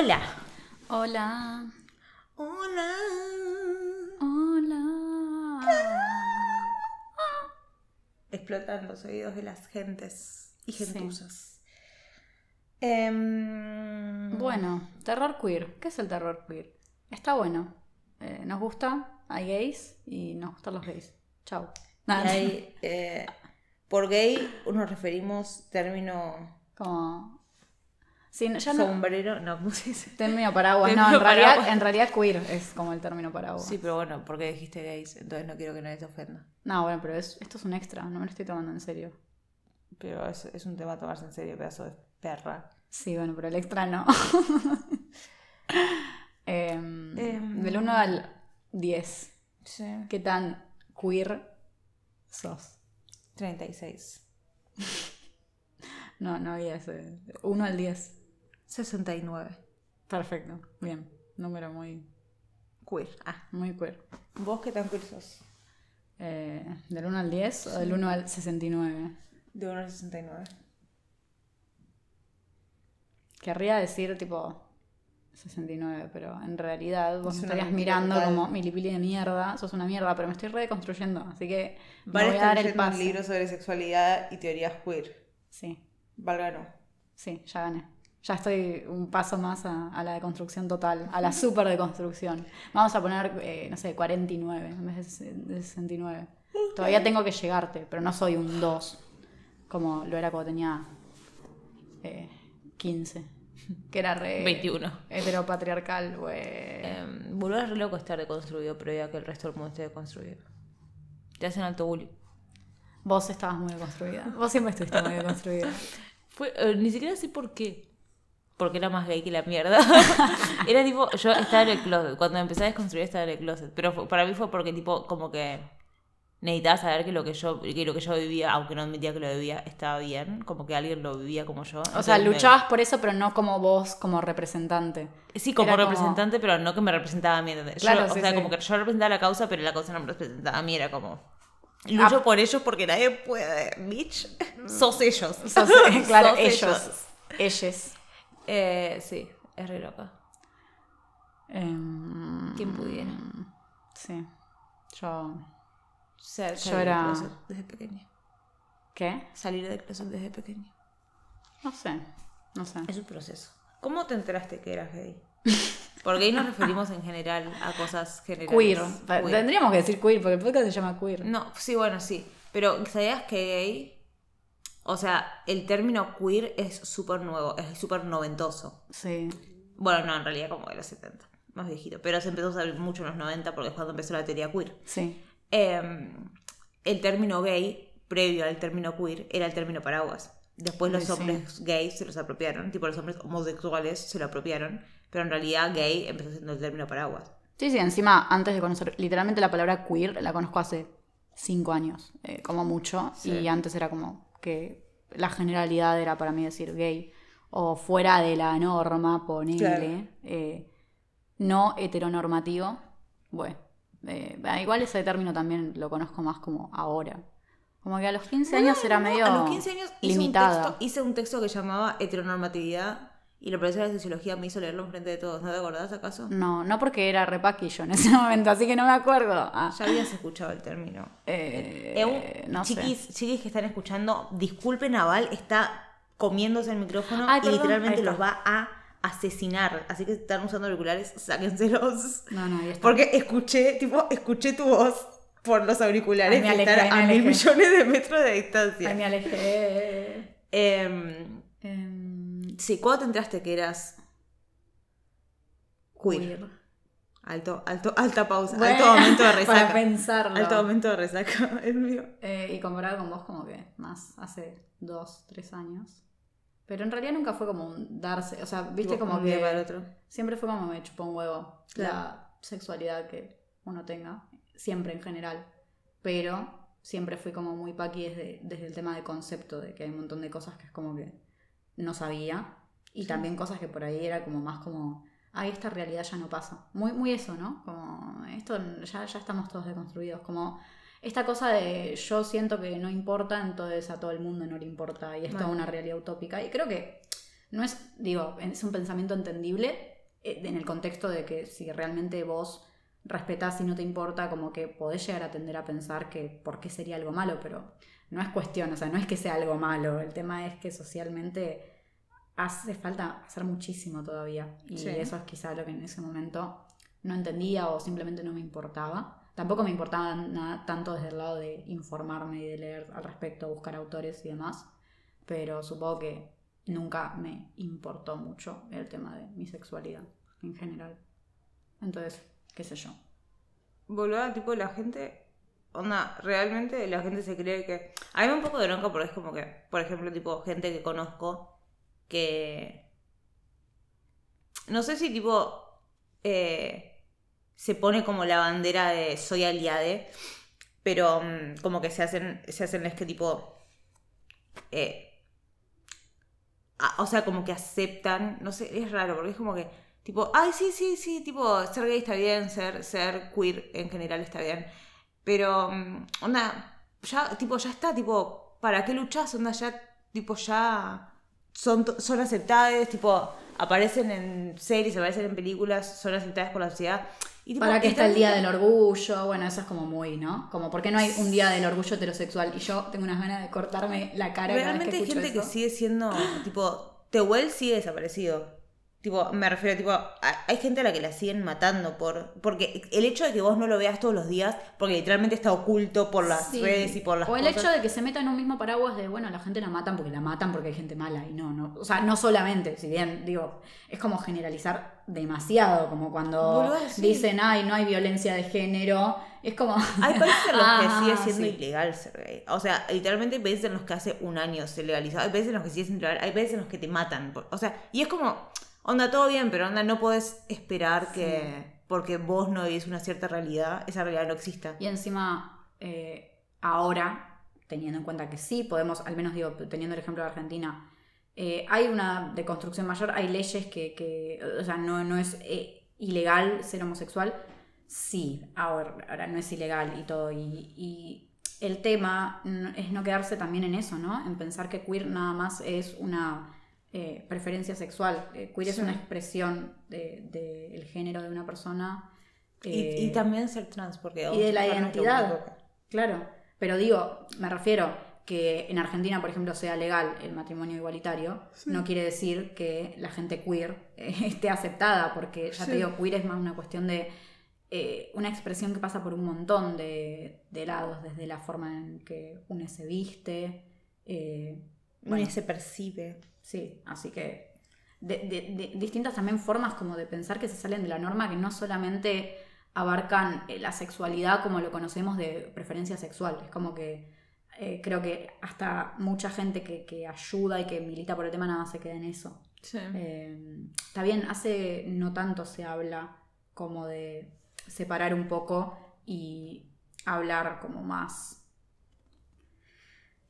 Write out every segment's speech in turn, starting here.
Hola. Hola. Hola. Hola. Explotan los oídos de las gentes y Sí. gentusas. Em, Bueno, terror queer. ¿Qué es el terror queer? Está bueno. Eh, nos gusta, hay gays y nos gustan los gays. Chau. hay, eh, por gay nos referimos término Como. Sí, ya no. sombrero. No, ¿cómo se dice? Término paraguas. No, en realidad, paraguas. en realidad queer es como el término paraguas. Sí, pero bueno, porque dijiste gays, entonces no quiero que nadie se ofenda. No, bueno, pero es- esto es un extra, no me lo estoy tomando en serio. Pero es, es un tema a tomarse en serio, pedazo de perra. Sí, bueno, pero el extra no. Em, Em. del 1 al 10, Sí. ¿qué tan queer sos? 36. No, no había ese. 1 al 10. 69. Perfecto, bien. Número muy, Queer. Ah. muy queer. ¿Vos qué tan queer sos? Eh, ¿Del 1 al 10 o del 1 al 69? De 1,69. Querría decir tipo 69, pero en realidad vos Es me estarías mirando total. como milipili de mierda, sos una mierda, pero me estoy reconstruyendo, así que me Vale, voy a dar el leyendo un paso. libro sobre sexualidad y teorías queer. Sí, Valga no. sí, ya gané. Ya estoy un paso más a, a la deconstrucción total, a la super deconstrucción. Vamos a poner, eh, no sé, 49 en vez de ses- de 69. Todavía tengo que llegarte, pero no soy un 2, como lo era cuando tenía eh, 15, que era re 21. heteropatriarcal, güey. Eh, Boludo es re loco estar deconstruido, pero ya que el resto del mundo esté deconstruido. Te hacen alto bullying. Vos estabas muy deconstruida. Vos siempre estuviste muy deconstruida. Fue, eh, ni siquiera sé por qué. Porque era más gay que la mierda. era tipo, yo estaba en el closet. Cuando empecé a desconstruir estaba en el closet. Pero fue- para mí fue porque tipo, como que necesitaba saber que lo que yo, que lo que yo vivía, aunque no admitía que lo vivía, estaba bien. Como que alguien lo vivía como yo. O sea, me- luchabas por eso, pero no como vos, como representante. Sí, como Era como- representante, pero no que me representaba a mí. ¿entendés? Yo, Claro, o sea, sí. como que yo representaba la causa, pero la causa no me representaba a mí. Era como. Lucho Ah. por ellos porque nadie puede, bitch. Sos ellos. Sos- claro, Sos ellos. Ellos. Eh, sí, es re loca. Em, ¿Quién pudiera? Sí. Yo. Ser, Yo era- desde pequeña. ¿Qué? Salir del closet desde pequeña. No sé. No sé. Es un proceso. ¿Cómo te enteraste que eras gay? Por gay nos referimos en general a cosas generales. Queer. Queer. Tendríamos que decir queer, porque el podcast se llama queer. No, sí, bueno, sí. Pero ¿sabías que gay? O sea, el término queer es súper nuevo, es súper noventoso. Sí. Bueno, no, en realidad como de los 70, más viejito. Pero se empezó a usar mucho en los 90 porque es cuando empezó la teoría queer. Sí. Eh, el término gay, previo al término queer, era el término paraguas. Después los Sí. hombres gays se los apropiaron, tipo los hombres homosexuales se lo apropiaron, pero en realidad gay empezó siendo el término paraguas. Sí, sí, encima, antes de conocer, literalmente la palabra queer la conozco hace cinco años, eh, como mucho, Sí. y antes era como que la generalidad era para mí decir gay, o fuera de la norma, ponele, Claro. eh, no heteronormativo, bueno, eh, ah, igual ese término también lo conozco más como ahora. Como que a los 15 años era medio A los 15 años hice un, texto, hice un texto que llamaba heteronormatividad y la profesora de sociología me hizo leerlo enfrente de todos. ¿No te acordás acaso? No, no porque era repaquillo en ese momento, así que no me acuerdo. Ah, Ya habías escuchado el término. eh, Eh, sé. chiquis, chiquis que están escuchando, disculpen a Val, está comiéndose el micrófono Ay, y literalmente los va a asesinar. Así que si están usando auriculares, sáquenselos. No, no. Porque escuché, tipo, escuché tu voz por los auriculares que están a mil millones de metros de distancia. Ay, me alejé. Em, sí, ¿cuándo te enteraste que eras queer? queer. Alto, alto, alta pausa, Bueno, alto momento de Para resaca. pensarlo. Alto momento de resaca, el mío. Eh, y comparado con vos, como que más hace dos, tres años. Pero en realidad nunca fue como un darse. O sea, viste Tipo, como que. para el otro. Siempre fue como me chupó un huevo Claro. la sexualidad que uno tenga. Siempre en general. Pero siempre fui como muy paqui desde, desde el tema de concepto, de que hay un montón de cosas que es como que no sabía. Y Sí. también cosas que por ahí era como más como, ay, esta realidad ya no pasa. Muy, muy eso, ¿no? Como, esto ya, ya estamos todos deconstruidos. Como esta cosa de yo siento que no importa, entonces a todo el mundo no le importa y es toda una realidad utópica. Y creo que no es, digo, es un pensamiento entendible eh, en el contexto de que si realmente vos respetás y no te importa, como que podés llegar a tender a pensar que por qué sería algo malo, pero no es cuestión, o sea, no es que sea algo malo, el tema es que socialmente hace falta hacer muchísimo todavía y Sí. eso es quizá lo que en ese momento no entendía o simplemente no me importaba. Tampoco me importaba nada, tanto desde el lado de informarme y de leer al respecto, buscar autores y demás, pero supongo que nunca me importó mucho el tema de mi sexualidad en general. Entonces, qué sé yo. Boluda, tipo, la gente. Onda, realmente la gente se cree que. A mí me un poco de bronca porque es como que, por ejemplo, tipo, gente que conozco que. No sé si, tipo. eh, se pone como la bandera de soy aliade, pero mm, como que se hacen. Se hacen es que, tipo. eh, o sea, como que aceptan. No sé, es raro porque es como que. Tipo, ay, sí, sí, sí, tipo, ser gay está bien, ser, ser queer en general está bien. Pero, mm, onda, ya, tipo, ya está, tipo, ¿para qué luchas? Onda, ya, tipo, ya son, son aceptadas, tipo, aparecen en series, aparecen en películas, son aceptadas por la sociedad. Y, tipo, ¿Para qué está el día del orgullo? Bueno, eso es como muy, ¿no? Como, ¿por qué no hay un día del orgullo heterosexual? Y yo tengo unas ganas de cortarme la cara cada vez Realmente que hay gente que sigue siendo, tipo, Tehuel sigue desaparecido. Tipo, me refiero, tipo, a- hay gente a la que la siguen matando por. Porque el hecho de que vos no lo veas todos los días, porque literalmente está oculto por las Sí. redes y por las O el cosas. hecho de que se meta en un mismo paraguas de, bueno, la gente la matan porque la matan porque hay gente mala y no, no. O sea, no solamente, si bien, digo, es como generalizar demasiado, como cuando dicen, ay, no hay violencia de género. Es como. Hay países en los Ah, que sigue siendo sí. ilegal ser gay. O sea, literalmente hay países en los que hace un año se legalizó. Hay países en los que sigue siendo ilegal. Hay países en los que te matan. por- O sea, y es como, onda, todo bien, pero onda, no podés esperar que porque vos no vivís una cierta realidad, esa realidad no exista. Y encima, eh, ahora, teniendo en cuenta que sí, podemos, al menos digo, teniendo el ejemplo de Argentina, eh, hay una deconstrucción mayor, hay leyes que, que, o sea, no, no es eh, ilegal ser homosexual, sí, ahora, ahora no es ilegal y todo, y, y el tema es no quedarse también en eso, ¿no? En pensar que queer nada más es una eh, preferencia sexual, Eh, queer es Sí. una expresión del de, del género de una persona. Y, eh, y también ser trans, porque... y de la identidad. Claro, pero digo, me refiero que en Argentina, por ejemplo, sea legal el matrimonio igualitario, no quiere decir que la gente queer eh, esté aceptada, porque ya Sí. te digo, queer es más una cuestión de eh, una expresión que pasa por un montón de, de lados, desde la forma en que uno se viste. eh, bueno, Ni se percibe. Sí, así que de, de- de distintas también formas como de pensar que se salen de la norma que no solamente abarcan eh, la sexualidad como lo conocemos de preferencia sexual. Es como que eh, creo que hasta mucha gente que, que ayuda y que milita por el tema nada más se queda en eso. Sí. Eh, está bien, hace no tanto se habla como de separar un poco y hablar como más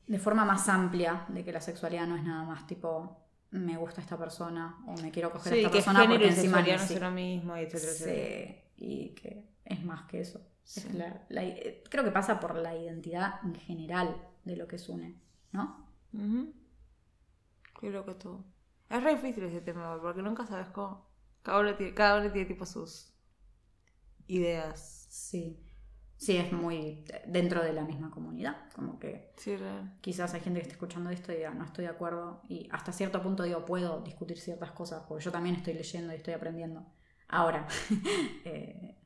de forma más amplia de que la sexualidad no es nada más tipo me gusta esta persona o me quiero coger a esta que persona porque encima no son lo mismo, y etcétera, etcétera. Sí, y que es más que eso. Es Sí. la- la- eh, creo que pasa por la identidad en general de lo que es une, ¿no? Qué loco todo. Es re difícil ese tema, porque nunca sabes cómo. Cada uno tiene, cada uno tiene tipo sus ideas. Sí. Sí, es muy dentro de la misma comunidad, como que Sí, quizás hay gente que esté escuchando esto y diga, no estoy de acuerdo, y hasta cierto punto digo, puedo discutir ciertas cosas, porque yo también estoy leyendo y estoy aprendiendo. Ahora, eh,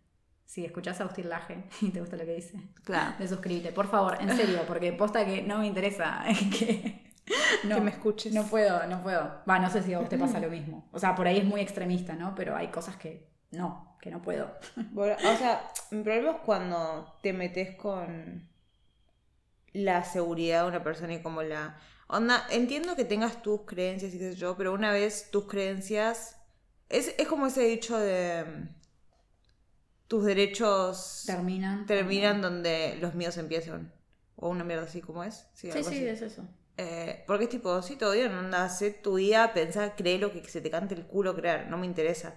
si escuchás a Agustín Laje y te gusta lo que dice, Claro. de suscríbete, por favor, en serio, porque posta que no me interesa que, no, Que me escuches. No puedo, no puedo. Va, no sé si a vos te pasa lo mismo. O sea, por ahí es muy extremista, ¿no? Pero hay cosas que no, que no puedo. Bueno, o sea, mi problema es cuando te metes con la seguridad de una persona y como la... Onda, entiendo que tengas tus creencias y qué sé yo, pero una vez tus creencias... Es, es como ese dicho de... mm, Tus derechos Terminan. terminan donde los míos empiezan. O una mierda así como es. Sí, Sí, es eso. Eh, porque es tipo, sí, todo bien, anda, hacé tu vida, pensá, cree lo que se te cante el culo creer, no me interesa.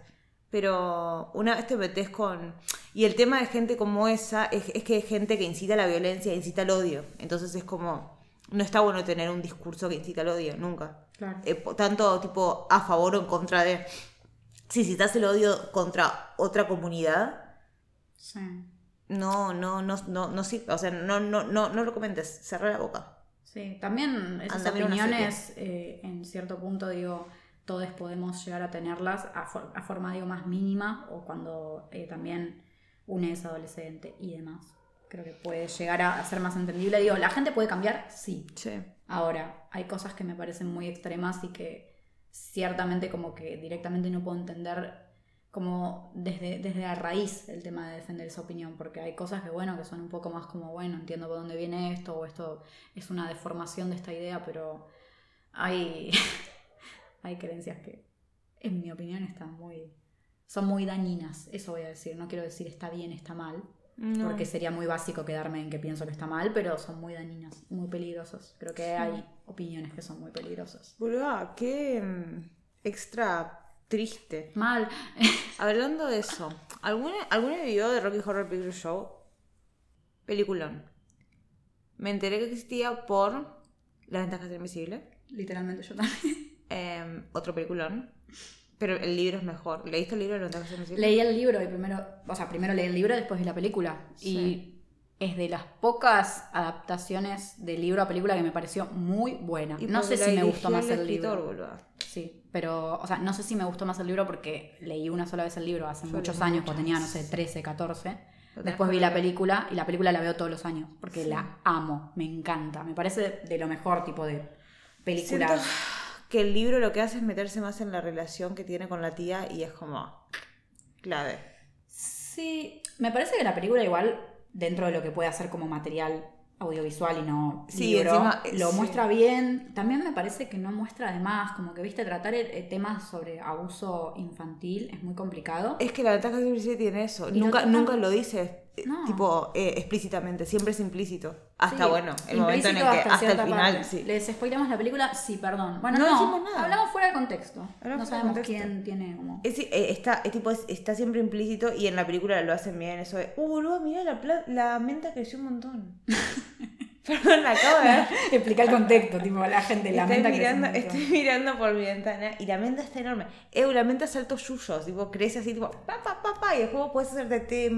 Pero una vez te metes con... Y el tema de gente como esa es, es que es gente que incita a la violencia, incita al odio. Entonces es como... no está bueno tener un discurso que incita al odio, nunca. Claro. Eh, tanto tipo a favor o en contra de. Si citas el odio contra otra comunidad, Sí. no, no, no, no, no, sí, o sea, no, no, no, no lo comentes, cerra la boca. Sí, también esas Anda opiniones, eh, en cierto punto, digo, todos podemos llegar a tenerlas a, for- a forma, digo, más mínima o cuando eh, también une es adolescente y demás. Creo que puede llegar a, a ser más entendible. Digo, ¿la gente puede cambiar? Sí. Sí. Ahora, hay cosas que me parecen muy extremas y que ciertamente como que directamente no puedo entender como desde, desde la raíz el tema de defender esa opinión, porque hay cosas que bueno, que son un poco más como, bueno, entiendo por dónde viene esto, o esto es una deformación de esta idea, pero hay, hay creencias que, en mi opinión, están muy, son muy dañinas, eso voy a decir, no quiero decir está bien, está mal, No. porque sería muy básico quedarme en que pienso que está mal, pero son muy dañinas, muy peligrosas. Creo que hay opiniones que son muy peligrosas. Boluda, qué mm, extra triste. Mal. Hablando de eso, ¿alguna, ¿alguna vio de Rocky Horror Picture Show? Peliculón. Me enteré que existía por La ventaja de ser invisible. Literalmente yo también. Eh, otro peliculón. Pero el libro es mejor. ¿Leíste el libro ser invisible? Leí el libro y primero, o sea, primero leí el libro y después vi la película. Sí. Y es de las pocas adaptaciones de libro a película que me pareció muy buena. Y no sé si me gustó más el escritor, libro. boluda. Sí, pero, o sea, no sé si me gustó más el libro porque leí una sola vez el libro hace Yo muchos años, cuando tenía, no sé, 13, 14. Lo Después vi la película y la película la veo todos los años porque Sí. la amo, me encanta. Me parece de, de lo mejor tipo de película. Siento que el libro lo que hace es meterse más en la relación que tiene con la tía y es como clave. Sí, me parece que la película igual, dentro de lo que puede hacer como material audiovisual y no Sí, libro, encima, eh, lo sí. muestra bien. También me parece que no muestra de más, como que, viste, tratar eh, temas sobre abuso infantil es muy complicado. Es que la ventaja invisible tiene eso. Y lo Nunca, nunca lo dice eh, No. tipo eh, explícitamente, siempre es implícito. Hasta Sí, bueno, el momento en el que hasta, el cierta final, parte. sí. ¿Les spoilamos la película? Sí, perdón. Bueno, No no, dijimos nada. hablamos fuera de contexto. Hablamos no sabemos contexto. quién tiene como... Es, eh, está, es tipo, es- está siempre implícito y en la película lo hacen bien. Eso de, uh, boludo, mira, la, la menta creció un montón. Perdón, la acabo de ver. Explica el contexto, tipo, la gente Estoy lamenta que mirando, estoy mirando por mi ventana y la menta está enorme. Eh, la menta es altos yuyos, tipo, crece así, tipo, pa, pa, pa, pa, y después puedes hacerte té de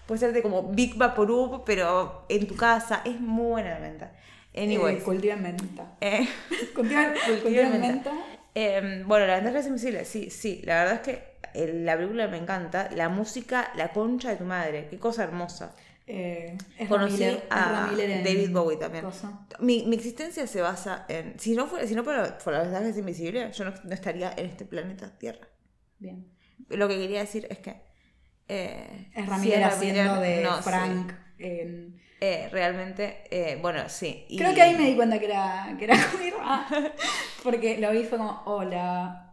menta, puedes hacerte como Big Vaporub, pero en tu casa. Es muy buena la menta. Anyway. Eh, cultivan menta. eh, Cultivan cultivan menta. eh, bueno, la ventaja es invisible, sí, sí. La verdad es que eh, la película me encanta. La música, la concha de tu madre, qué cosa hermosa. Eh, Conocí Ramiller- a en David Bowie también. Mi, mi existencia se basa en. Si no fuera, si no por la ventaja es invisible, yo no, no estaría en este planeta Tierra. Bien. Lo que quería decir es que. Eh, Es si Ramiller haciendo de no, sí. Frank. en- Eh, realmente, eh, bueno, sí. y- Creo que ahí me di cuenta que era, que era. Ah, porque lo vi y fue como, hola.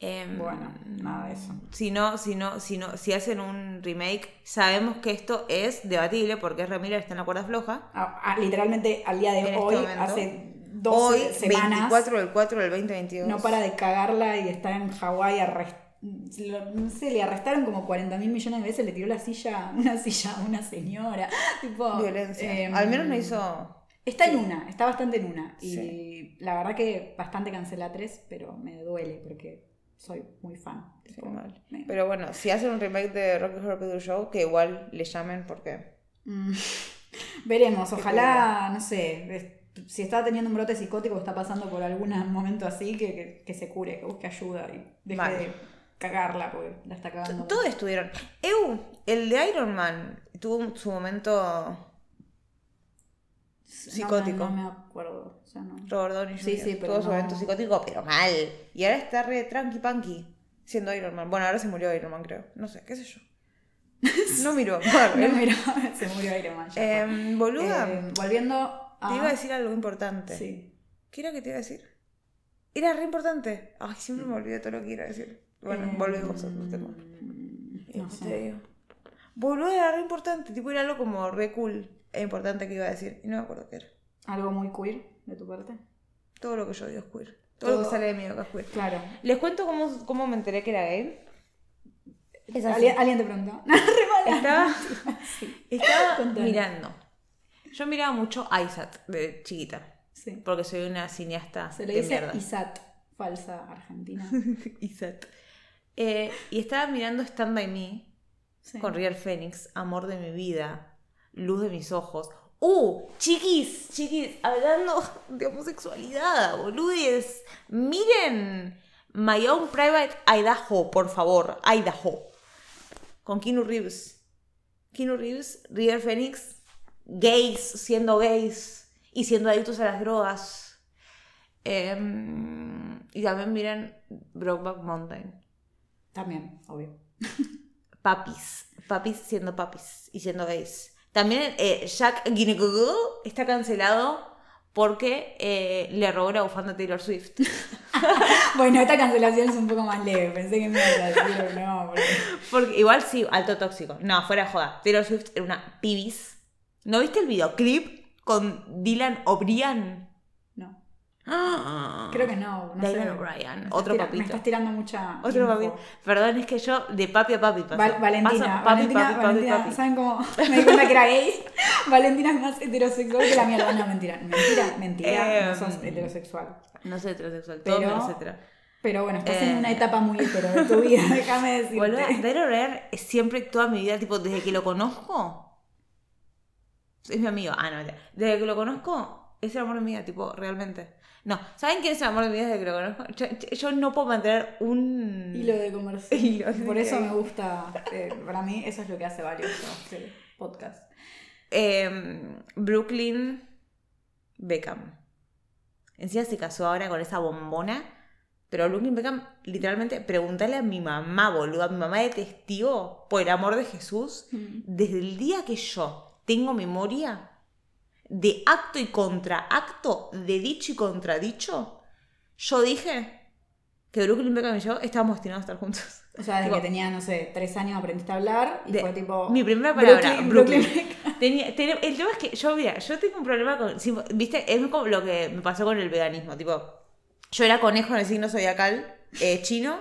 Em, Bueno, nada de eso. Si no, si no, si no, si hacen un remake, sabemos que esto es debatible porque Ramírez está en la cuerda floja. Ah, ah, literalmente al día de En este hoy, hace 12 Hoy, semanas, 24 del 4 del 2022. no para de cagarla y está en Hawái arrest- lo- no sé, le arrestaron como 40 mil millones de veces, le tiró la silla, una silla a una señora. Tipo, Violencia. em, Al menos no hizo. Está en una, está bastante en una. Y Sí. la verdad que bastante cancelatres, pero me duele porque soy muy fan. Sí, me- Pero bueno, si hacen un remake de Rocky Horror Picture Show, que igual le llamen porque. Mm, Veremos, ojalá, no sé, si está teniendo un brote psicótico o está pasando por algún momento así, que, que- que se cure, que busque ayuda y deje Mal. de cagarla porque la está cagando. Todos estuvieron. Eu, el de Iron Man, tuvo su momento psicótico. No, no me acuerdo. O sea, no. Robert Downey Sí, Jr. sí, pero Tuvo su momento psicótico, pero mal. Y ahora está re tranqui punky siendo Iron Man. Bueno, ahora se murió Iron Man, creo. No sé, qué sé yo. No miro. No, mira, se murió Iron Man. Em, boluda, Eh, volviendo a. te iba a decir algo importante. Sí. ¿Qué era que te iba a decir? Era re importante. Ay, siempre me olvido todo lo que iba a decir. Bueno, Eh, volvemos a otro tema. No sé. te digo. Boludo, era re importante. Tipo, era algo como re cool e importante que iba a decir. Y no me acuerdo qué era. ¿Algo muy queer de tu parte? Todo lo que yo digo es queer. Todo, lo que sale de mi boca es queer. Claro. Les cuento cómo, cómo me enteré que era gay. Es así. ¿Alguien, alguien te preguntó. Estaba, mirando. Yo miraba mucho Isat de chiquita. Sí. Porque soy una cineasta Se le dice mierda. ISAT, falsa argentina. Isat. Eh, y estaba mirando Stand By Me Sí. con Real Phoenix, Amor de mi vida, Luz de mis ojos. ¡Uh! Chiquis, chiquis, hablando de homosexualidad, boludes. Miren My Own Private Idaho, por favor, Idaho. Con Keanu Reeves. Keanu Reeves, Real Phoenix, gays, siendo gays y siendo adictos a las drogas. Em, y también miren Brokeback Mountain. También, obvio. papis, papis siendo papis y siendo gays. También eh, Jack Ginecogoo está cancelado porque eh, le robó la bufanda a Taylor Swift. Bueno, esta cancelación es un poco más leve. Pensé que me ibas a decir, no. porque- Porque igual sí, alto tóxico. No, fuera de joda. Taylor Swift era una pibis. ¿No viste el videoclip con Dylan O'Brien? Ah. Creo que no. no. Dylan O'Brien, otro papito. Me estás tirando mucha. Otro info. papi. Perdón, es que yo de papi a papi paso. Val- Valentina, Paso papi, Valentina, papi, Valentina, papi. ¿saben cómo me di cuenta que era gay? Valentina es más heterosexual que la mierda. No, mentira, mentira, mentira, no sos heterosexual. No soy heterosexual, todo Pero- menos hetero. Pero bueno, estás en Eh. una etapa muy hetero de tu vida, déjame decirte. Boluda, Taylor O'Brien siempre toda mi vida, tipo, desde que lo conozco. Es mi amigo. Ah, no, mentira. Desde que lo conozco, es el amor de mi vida, tipo, realmente. No, ¿saben quién es el amor de mi vida desde que lo conozco? Yo, yo no puedo mantener un. Hilo de conversación. Hilo de- Por eso me gusta, eh, para mí eso es lo que hace valioso este podcast. Em, Brooklyn Beckham. Encima se casó ahora con esa bombona. Pero Brooklyn Beckham, literalmente, pregúntale a mi mamá, boludo, a mi mamá de testigo, por el amor de Jesús, desde el día que yo tengo memoria de acto y contraacto, de dicho y contradicho, yo dije que Brooklyn Beckham y yo estábamos destinados a estar juntos. O sea, desde Tipo, que tenía, no sé, tres años aprendiste a hablar y de- fue tipo... mi primera palabra, Brooklyn, Brooklyn. Brooklyn. Tenía- tenía- el tema es que yo, mira, yo tengo un problema con. Viste, es como lo que me pasó con el veganismo. Tipo, yo era conejo en el signo zodiacal eh, chino.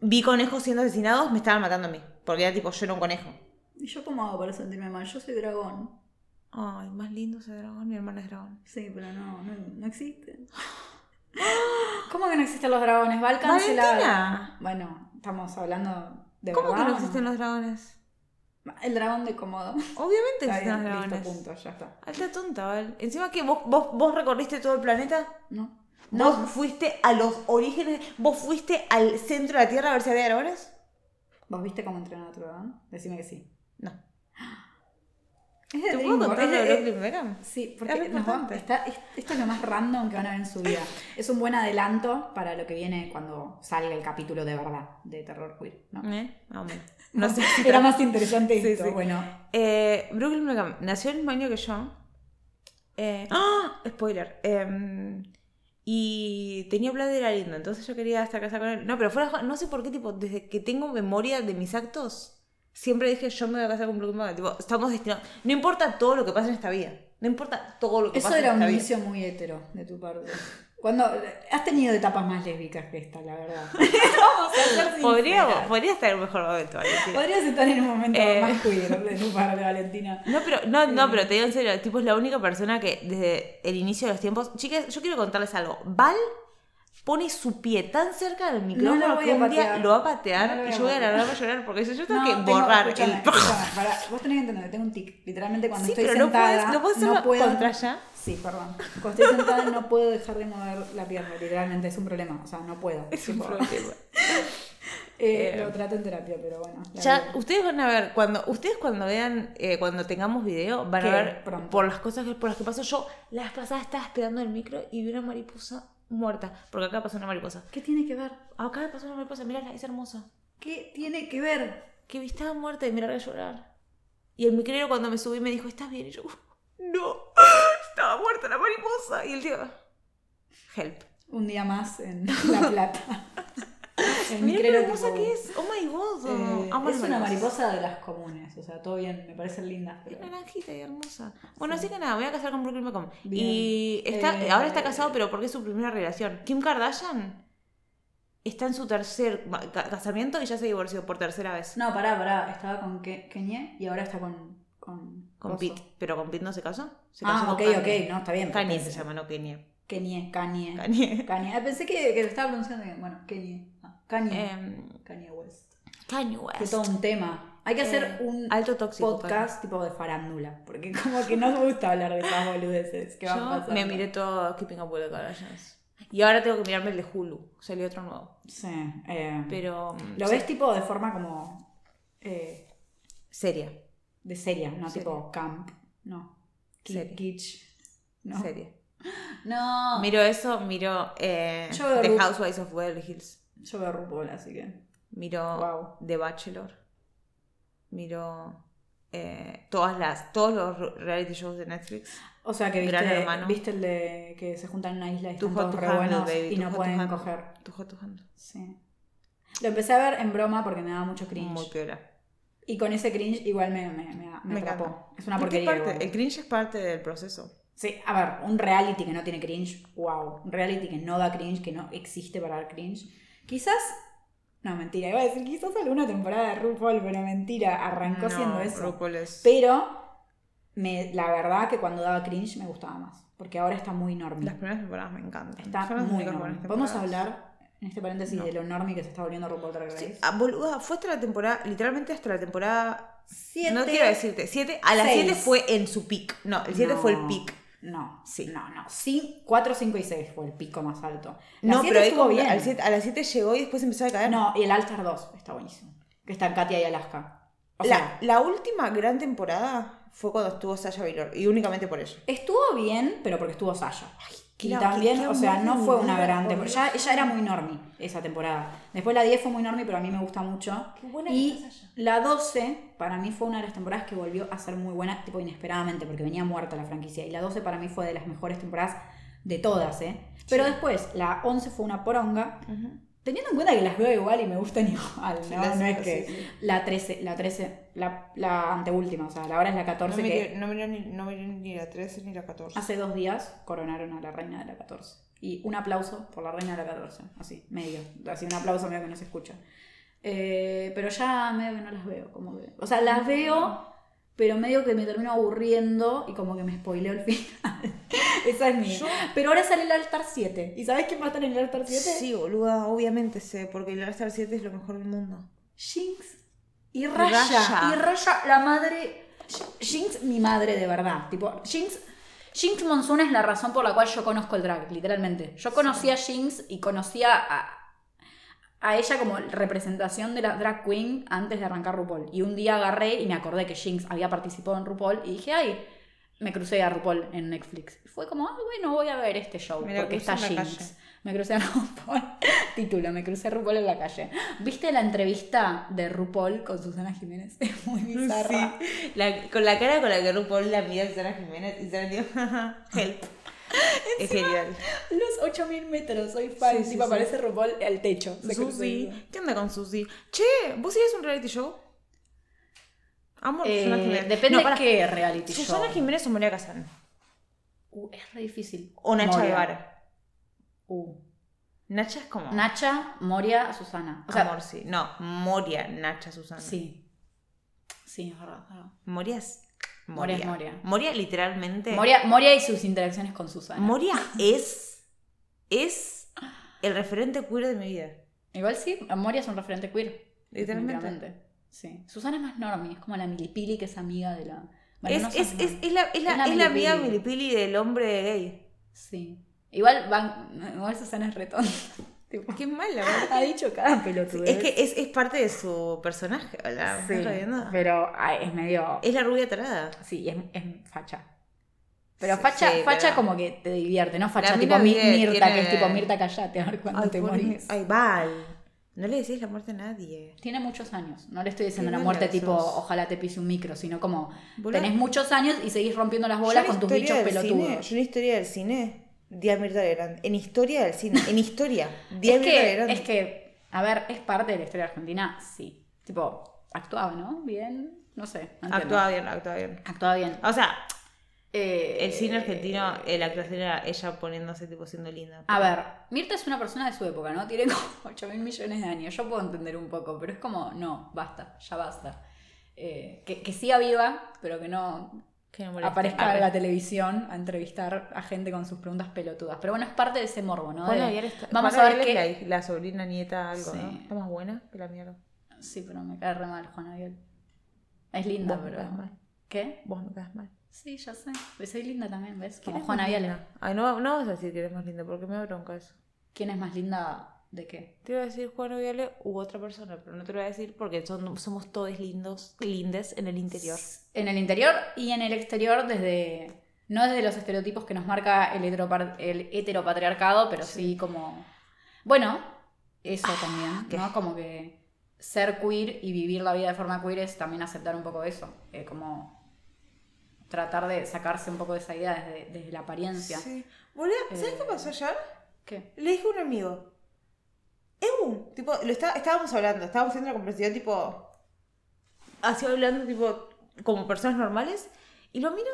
Vi conejos siendo asesinados, me estaban matando a mí. Porque era tipo, yo era un conejo. ¿Y yo cómo hago para sentirme mal? Yo soy dragón. Ay, más lindo ese dragón, mi hermana es dragón. Sí, pero no, no, no existen. ¿Cómo que no existen los dragones? Va al cancelar. Bueno, estamos hablando de ¿Cómo que no existen los dragones? El dragón de cómodo. Obviamente existen los dragones. punto, ya está. Alta tonta, ¿vale? Encima que vos, vos, vos recorriste todo el planeta. ¿No? Vos fuiste a los orígenes, vos fuiste al centro de la Tierra a ver si había dragones. ¿Vos viste cómo entrenar a otro dragón? Decime que sí. No. Es de ¿Te puedo es de Brooklyn Beckham? Sí, Es porque re nos va- está- es- esto es lo más random que van a ver en su vida. Es un buen adelanto para lo que viene cuando salga el capítulo de verdad de Terror Queer. ¿no? ¿Eh? Más o menos. No sé si Era más interesante Sí, esto. sí. Bueno, Eh, Brooklyn Beckham nació el mismo año que yo. Eh, ¡Ah! Spoiler. Eh, y tenía y era lindo, entonces yo quería estar casada con él. No, pero fuera, no sé por qué, tipo, desde que tengo memoria de mis actos, siempre dije yo me voy a casar con Brooklyn Beckham. Tipo, estamos destinados. No importa todo lo que pasa en esta vida. No importa todo lo que eso pasa era en un esta vida. inicio muy hetero de tu parte. Cuando has tenido etapas más lésbicas que esta, la verdad. Vamos a ser sinceras. Podría, podría estar en un mejor momento, Valentina. Podrías estar en un momento Eh. más queer de tu parte, Valentina. No, pero, no, no, pero te digo en serio, tipo es la única persona que desde el inicio de los tiempos. Chicas, yo quiero contarles algo. Val pone su pie tan cerca del micrófono lo voy que un día lo va a patear No y yo voy a largar a llorar porque yo tengo No, que borrar el. pará, vos tenés que entender tengo un tic. Literalmente cuando Sí, estoy pero no sentada. puedes- no puedes hacerlo puedo- contra allá. Sí, perdón. Cuando estoy sentada no puedo dejar de mover la pierna. Literalmente es un problema. O sea, no puedo. Es un problema. eh, Eh, lo trato en terapia, pero bueno. la Ya, vida. ustedes van a ver, cuando ustedes cuando vean, eh, cuando tengamos video, van a ver Pronto. por las cosas que, por las que paso. Yo la vez pasada estaba esperando el micro y vi una mariposa muerta. Porque acá pasó una mariposa. ¿Qué tiene que ver? Acá pasó una mariposa, mirala, es hermosa. ¿Qué tiene que ver? que estaba muerta y me a llorar. Y el micrero cuando me subí me dijo, ¿estás bien? Y yo, no, estaba muerta la mariposa. Y el tío, help. Un día más en La Plata. El Mira qué hermosa que es. Oh my god. Eh, Amo es una mariposa de las comunes, o sea, todo bien, me parecen lindas, pero... Es naranjita y hermosa. Bueno, así que nada, voy a casar con Brooklyn Beckham. Bien. Y está, Eh, ahora está casado, pero porque es su primera relación. Kim Kardashian está en su tercer ca- casamiento y ya se divorció por tercera vez. No, pará, pará, estaba con Ke- Kanye y ahora está con, Con, Con. Pete. Pero con Pete no se casó. Se Ah, casó ok, Kanye. ok, no, está bien. Kanye se llama, no Kanye. Kanye, Kanye. Kanye. Kanye. Ah, pensé que, que lo estaba pronunciando bien. Bueno, Kanye. Kanye. Em, Kanye West. Kanye Que West. todo un tema. Hay que hacer Eh, un alto tóxico, podcast tipo de farándula. Porque como que no me gusta hablar de esas boludeces que van Yo pasando. me miré todo Keeping Up with the Kardashians. Y ahora tengo que mirarme el de Hulu. Salió otro nuevo. Sí. eh, Pero. lo sí, ves tipo de forma como. eh, Seria. de seria, no Seria. tipo camp. No. Seria. Kitsch. No. Seria. No. Miro eso, miro eh, The Housewives of Beverly Hills. Yo veo RuPaul, así que. Miro Wow. The Bachelor. Miro eh, todas las, todos los reality shows de Netflix. O sea que Gran viste, Hermano. viste el de que se juntan en una isla y están todos to re buenos baby. y no pueden coger. Sí. Lo empecé a ver en broma porque me daba mucho cringe. Muy piola. Y con ese cringe igual me, me, me, me atrapó. Es una porquería. parte- el cringe es parte del proceso. Sí, a ver, un reality que no tiene cringe, wow. Un reality que no da cringe, que no existe para dar cringe. Quizás, no, mentira, iba a decir quizás alguna temporada de RuPaul, pero mentira, arrancó No, siendo eso. RuPaul es- Pero, me, la verdad que cuando daba cringe me gustaba más, porque ahora está muy normie. Las primeras temporadas me encantan. Está Son muy normie. ¿Podemos hablar, en este paréntesis, No. de lo normie que se está volviendo RuPaul Drag Race? Sí, ah, boluda, fue hasta la temporada, literalmente hasta la temporada. Siete, no quiero decirte, 7. A las seis. 7 fue en su pick. No, el 7 fue el pick. No, Sí. no, no. Sí, 4, 5 y 6 fue el pico más alto. La No, pero estuvo bien. al siete- a las 7 llegó y después empezó a caer. No, y el Altar 2 está buenísimo. Que está en Katia y Alaska. O la, sea, la última gran temporada fue cuando estuvo Sasha Baylor. Y únicamente por eso. estuvo bien, pero porque estuvo Sasha. qué y también, o sea, no fue una gran por temporada. Ya, ella era muy normie esa temporada. Después la 10 fue muy normie, pero a mí me gusta mucho. Qué buena y la 12, para mí fue una de las temporadas que volvió a ser muy buena, tipo inesperadamente, porque venía muerta la franquicia. Y la 12 para mí fue de las mejores temporadas de todas, ¿eh? Pero después, la 11 fue una poronga. Teniendo en cuenta que las veo igual y me gustan igual, ¿no? Sí, no es sí, que la 13, la 13, la, la anteúltima, o sea, la hora es la 14 No que miré, no, miré ni, no miré ni la 13 ni la 14. hace dos días coronaron a la reina de la 14. Y un aplauso por la reina de la 14, así, medio, así un aplauso medio que no se escucha. Eh, pero ya medio que no las veo, como que, o sea, las veo, pero medio que me termino aburriendo y como que me spoileo el final. Esa es mía. Yo- Pero ahora sale el altar 7. ¿Y sabes quién va a estar en el altar 7? Sí, boluda, obviamente sé, porque el Star 7 es lo mejor del mundo. Jinx y Raya. Raya. Y Raya, la madre. Jinx, mi madre de verdad. Tipo, Jinx. Jinx Monsoon es la razón por la cual yo conozco el drag, literalmente. Yo conocí a Jinx y conocía a, a ella como representación de la drag queen antes de arrancar RuPaul. Y un día agarré y me acordé que Jinx había participado en RuPaul y dije, ay, me crucé a RuPaul en Netflix. Fue como, ah, bueno, voy a ver este show Me porque está Jinx. Me crucé a RuPaul. Título, me crucé a RuPaul en la calle. ¿Viste la entrevista de RuPaul con Susana Jiménez? Es muy bizarra. Sí, la- con la cara con la que RuPaul la mira a Sara Jiménez y Sara dijo, help. es genial. Los 8000 metros, soy fan. Sí, sí, tipo, aparece RuPaul al techo. Se. Susi, ¿qué onda con Susi? Che, ¿vos sigues un reality show? Amo Eh, Susana Jiménez. depende No, pará. de qué reality show. Susana Jiménez o María Casán. Uh, es re difícil. O Nacha Moria. Guevara. Uh. Nacha es como. Nacha, Moria, Susana. O sea, Amor, sí. No, Moria, Nacha, Susana. sí. Sí, es verdad. verdad. Moria es. Moria Moria. es Moria. Moria, literalmente. Moria, Moria y sus interacciones con Susana. Moria es. Es el referente queer de mi vida. Igual sí, Moria es un referente queer. Literalmente. Sí. Susana es más normie, es como la milipili que es amiga de la. Bueno, es, no es, son es, normie. es la, es, amiga milipili. del hombre gay. Sí. Igual van. Igual Susana es retón. tipo, Qué mala, ha dicho cada pelotudo. Es que es, es parte de su personaje, ¿verdad? ¿Me Sí, pero ay, es medio. Es la rubia tarada. Sí, es, es facha. Pero Sí, facha, sí, facha pero- como que te divierte, no facha tipo Mirta, tiene- que es tipo Mirta callate, a ver cuándo Ay, te morís. Ay, Val. No le decís la muerte a nadie. Tiene muchos años. No le estoy diciendo una muerte tipo, ojalá te pise un micro, sino como tenés muchos años y seguís rompiendo las bolas con tus bichos del cine- pelotudos. yo en historia del cine, di a Mirta Legrand. En historia del cine, en historia, di a Es Mirta que, Legrand. es que, a ver, es parte de la historia argentina, sí. Tipo, actuaba, ¿no? Bien, no sé. no. Actuaba bien, actuaba bien. Actuaba bien. O sea, Eh, el cine argentino, eh, la actuación era ella poniéndose tipo siendo linda. A ver, Mirta es una persona de su época, ¿no? Tiene como 8 mil millones de años. Yo puedo entender un poco, pero es como, no, basta, ya basta. eh, que, que siga viva, pero que no Que no moleste. aparezca en la televisión a entrevistar a gente con sus preguntas pelotudas. Pero bueno, es parte de ese morbo, ¿no? Juana De- está- vamos a ver qué... es La, sobrina, nieta, algo, Sí. ¿no? Está más buena que la mierda. Sí, pero me cae re mal Juana Vial. Es linda, Vos pero... mal. ¿Qué? Vos me caes mal. Sí, ya sé. Pues soy linda también, ¿ves? ¿Quién Como Juana Viale. Ay, no, no vas a decir que eres más linda porque me da bronca eso. ¿Quién es más linda de qué? Te iba a decir Juana Viale u otra persona, pero no te lo voy a decir porque son, somos todos lindos, lindes en el interior. En el interior y en el exterior desde... No desde los estereotipos que nos marca el, el heteropatriarcado, pero sí. como... Bueno, eso también, ¿qué? ¿no? Como que ser queer y vivir la vida de forma queer es también aceptar un poco eso. eh, como tratar de sacarse un poco de esa idea desde, desde la apariencia. Sí. Boluda, ¿sabes Eh, qué pasó ayer? ¿Qué? Le dije a un amigo. Ew, tipo, lo está- estábamos hablando, estábamos haciendo una conversación tipo. Así hablando, tipo, como personas normales, y lo miro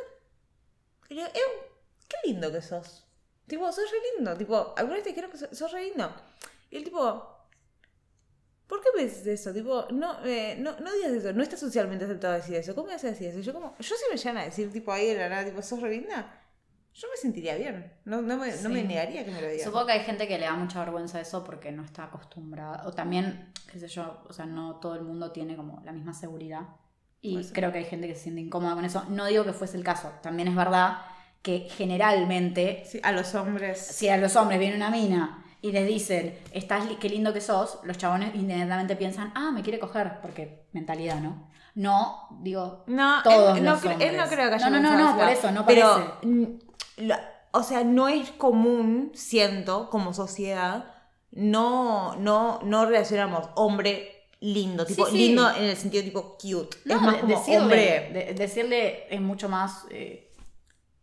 y le digo, "Ew, qué lindo que sos. Tipo, sos re lindo. Tipo, alguna vez te dijeron que sos, sos re lindo. Y el tipo, ¿por qué ves eso? Tipo, no, eh, no, no digas eso, no está socialmente aceptado decir eso. ¿Cómo vas a decir eso? Yo como, yo si me llegan a decir, tipo, ahí de la nada, tipo, sos re linda, yo me sentiría bien. No, no, me, no me Sí. negaría que me lo digan. Supongo que hay gente que le da mucha vergüenza eso porque no está acostumbrada. O también, qué sé yo, o sea, no todo el mundo tiene como la misma seguridad. Y creo que hay gente que se siente incómoda con eso. No digo que fuese el caso. También es verdad que generalmente, Sí, a los hombres. si a los hombres viene una mina y les dicen, estás qué lindo que sos, los chabones inmediatamente piensan, ah, me quiere coger, porque mentalidad, ¿no? No, digo, No, Todos él, no él creo que haya No, no, no, no, por eso, no Pero, parece. o sea, no es común, siento, como sociedad, no, no, no relacionamos hombre lindo, tipo Sí, sí. lindo en el sentido tipo cute. No, es más como decirle, hombre. de- decirle es mucho más eh,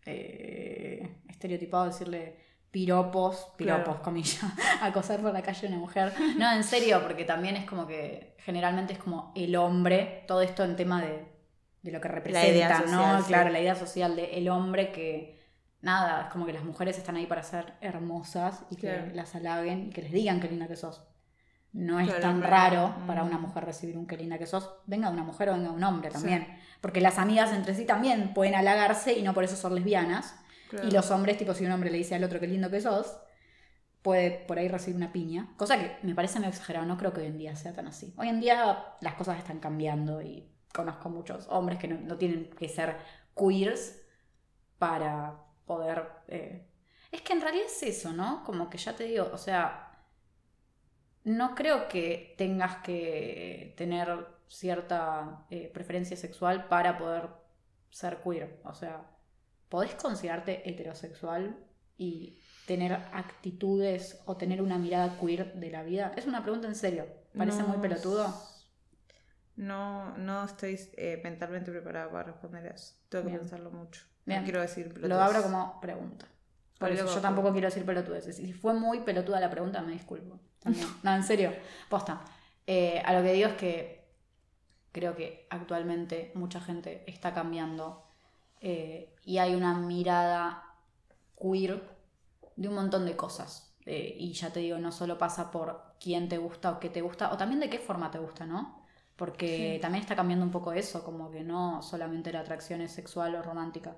eh, estereotipado decirle piropos, piropos, Claro. comillas, acosar por la calle a una mujer. No, en serio, porque también es como que generalmente es como el hombre, todo esto en tema de, de lo que representa, ¿no? sí. Claro, la idea social de el hombre que nada, es como que las mujeres están ahí para ser hermosas y que las halaguen y que les digan qué linda que sos. No es Claro, tan raro mm. para una mujer recibir un qué linda que sos, venga de una mujer o venga de un hombre también. Porque las amigas entre sí también pueden halagarse y no por eso son lesbianas. Y los hombres, tipo, si un hombre le dice al otro qué lindo que sos, puede por ahí recibir una piña. Cosa que me parece medio exagerado, no creo que hoy en día sea tan así. Hoy en día las cosas están cambiando y conozco muchos hombres que no, no tienen que ser queers para poder... eh, Es que en realidad es eso, ¿no? Como que ya te digo, o sea, no creo que tengas que tener cierta eh, preferencia sexual para poder ser queer. O sea, podés considerarte heterosexual y tener actitudes o tener una mirada queer de la vida. Es una pregunta en serio. Parece No muy pelotudo. No, no estoy eh, mentalmente preparada para responder eso. Tengo que Bien. pensarlo mucho. Bien. No quiero decir Lo pelotudes. abro como pregunta. Por eso yo tampoco quiero decir pelotudeces. Si fue muy pelotuda la pregunta, me disculpo. También. No, en serio. Posta. Eh, a lo que digo es que creo que actualmente mucha gente está cambiando eh, y hay una mirada queer de un montón de cosas. Eh, y ya te digo, no solo pasa por quién te gusta o qué te gusta, o también de qué forma te gusta, ¿no? Porque también está cambiando un poco eso, como que no solamente la atracción es sexual o romántica.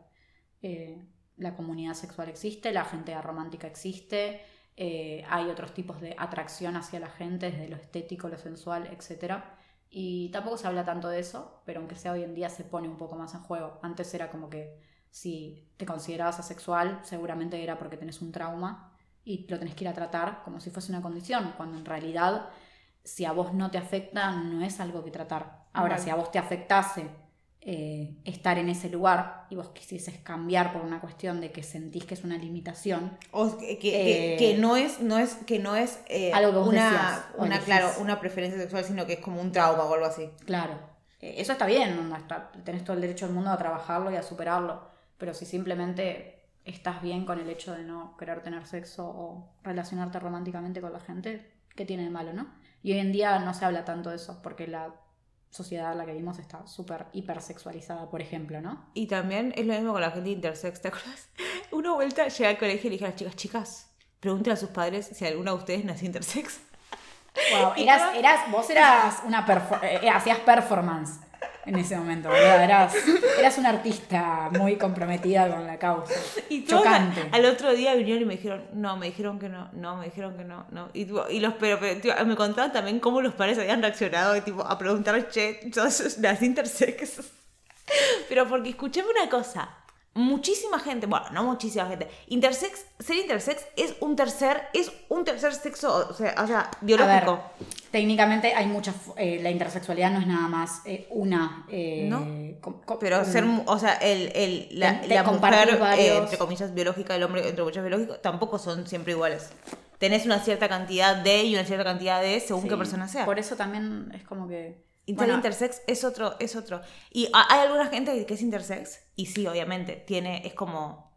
Eh, la comunidad sexual existe, la gente romántica existe, eh, hay otros tipos de atracción hacia la gente, desde lo estético, lo sensual, etc. Y tampoco se habla tanto de eso, pero aunque sea hoy en día se pone un poco más en juego. Antes era como que si te considerabas asexual, seguramente era porque tenés un trauma y lo tenés que ir a tratar como si fuese una condición, cuando en realidad si a vos no te afecta, no es algo que tratar. Ahora, Vale. si a vos te afectase eh, estar en ese lugar y vos quisieses cambiar por una cuestión de que sentís que es una limitación, O que, que- Eh, que no es, no es, que no es eh, Algo que vos una, decías una, claro, una preferencia sexual, sino que es como un trauma o algo así. claro, eh, eso está bien, está- tenés todo el derecho del mundo a trabajarlo y a superarlo, pero si simplemente estás bien con el hecho de no querer tener sexo o relacionarte románticamente con la gente, ¿qué tiene de malo, no? Y hoy en día no se habla tanto de eso, porque la sociedad en la que vivimos está súper hipersexualizada, por ejemplo, ¿no? Y también es lo mismo con la gente intersex, ¿te acuerdas? Una vuelta llegué al colegio y le dije a las chicas, chicas, pregúntenle a sus padres si alguna de ustedes nació intersex. Wow, eras, eras, vos eras una perfor- eh, hacías performance. En ese momento, ¿verdad? Eras, eras una artista muy comprometida con la causa. Y Chocante. al otro día vinieron y me dijeron, no, me dijeron que no, no, me dijeron que no, no. Y, tipo, y los, pero, me contaban también cómo los padres habían reaccionado, tipo, a preguntar, che, ¿sos las intersex? Pero porque escuchame una cosa, muchísima gente, bueno, no muchísima gente, intersex, ser intersex es un tercer, es un tercer sexo, o sea, o sea ver, biológico. técnicamente hay muchas. eh, la intersexualidad no es nada más eh, una. eh, ¿No? com- com- Pero un- ser, o sea, el, el, la, mujer, varios- entre comillas, biológica, el hombre, entre comillas, biológico, tampoco son siempre iguales. Tenés una cierta cantidad de y una cierta cantidad de según Sí, qué persona sea. Por eso también es como que. Bueno, intersex es otro, es otro. Y ha- hay alguna gente que es intersex, y sí, obviamente, tiene, es como,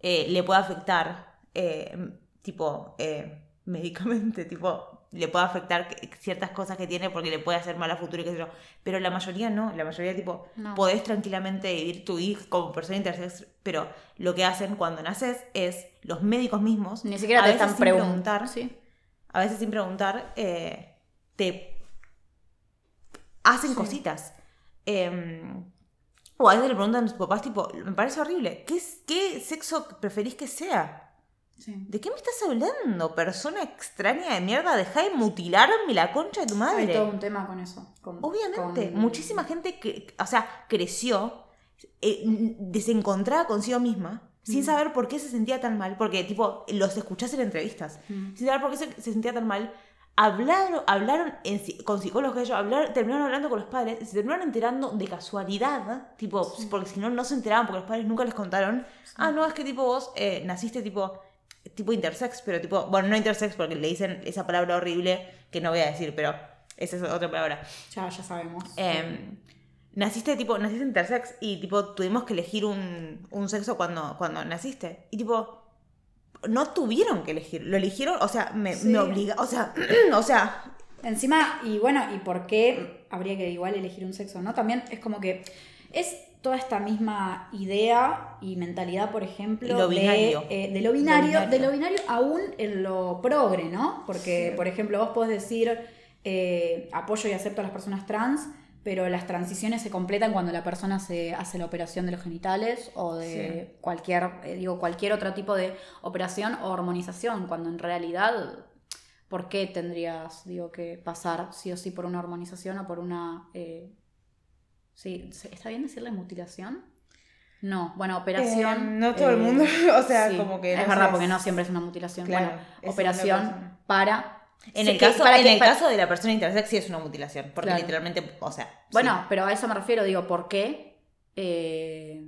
eh, le puede afectar, eh, tipo, eh, médicamente, tipo, le puede afectar ciertas cosas que tiene porque le puede hacer mal a futuro y qué sé yo. Pero la mayoría no, la mayoría, tipo, No. podés tranquilamente vivir tu vida como persona intersex, pero lo que hacen cuando naces es, los médicos mismos, Ni siquiera a te veces están sin preguntando. preguntar, Sí. a veces sin preguntar, eh, te hacen Sí. cositas. Eh, o a veces le preguntan a sus papás, tipo, me parece horrible, ¿qué, ¿qué sexo preferís que sea? sí. ¿De qué me estás hablando, persona extraña de mierda? Deja de mutilarme la concha de tu Hay madre. todo un tema con eso. con- Obviamente, con- muchísima gente que, o sea, creció eh, desencontrada consigo misma, sin saber por qué se sentía tan mal, porque tipo, los escuchás en entrevistas, Mm. sin saber por qué se, se sentía tan mal, hablaron, hablaron en con psicólogos ellos, hablaron, terminaron hablando con los padres, y se terminaron enterando de casualidad, tipo, porque si no, no se enteraban, porque los padres nunca les contaron, ah, no, es que tipo vos eh, naciste tipo tipo intersex, pero tipo, bueno, no intersex porque le dicen esa palabra horrible que no voy a decir, pero esa es otra palabra. Ya, ya sabemos. Eh, naciste tipo, naciste intersex y tipo tuvimos que elegir un, un sexo cuando, cuando naciste. Y tipo, no tuvieron que elegir, lo eligieron, o sea, me, Sí. me obliga, o sea, o sea, Encima, y bueno, ¿y por qué habría que igual elegir un sexo, no? También es como que es toda esta misma idea y mentalidad, por ejemplo, lo. De, eh, de lo binario, Lo binario. de lo binario aún en lo progre, ¿no? Porque, Sí. por ejemplo, vos podés decir eh, apoyo y acepto a las personas trans, pero las transiciones se completan cuando la persona se hace la operación de los genitales o de cualquier, eh, digo, cualquier otro tipo de operación o hormonización, cuando en realidad ¿por qué tendrías, digo, que pasar sí o sí por una hormonización o por una... eh, sí, ¿se- ¿está bien decirle mutilación? No, bueno, operación... Eh, no todo el mundo, o sea, como que Es verdad, porque no siempre es una mutilación. Claro, bueno, operación para... en Sí, el caso, en que- el para- caso de la persona intersex sí es una mutilación, porque Claro. literalmente, o sea, Bueno, sí. pero a eso me refiero, digo, ¿por qué? eh,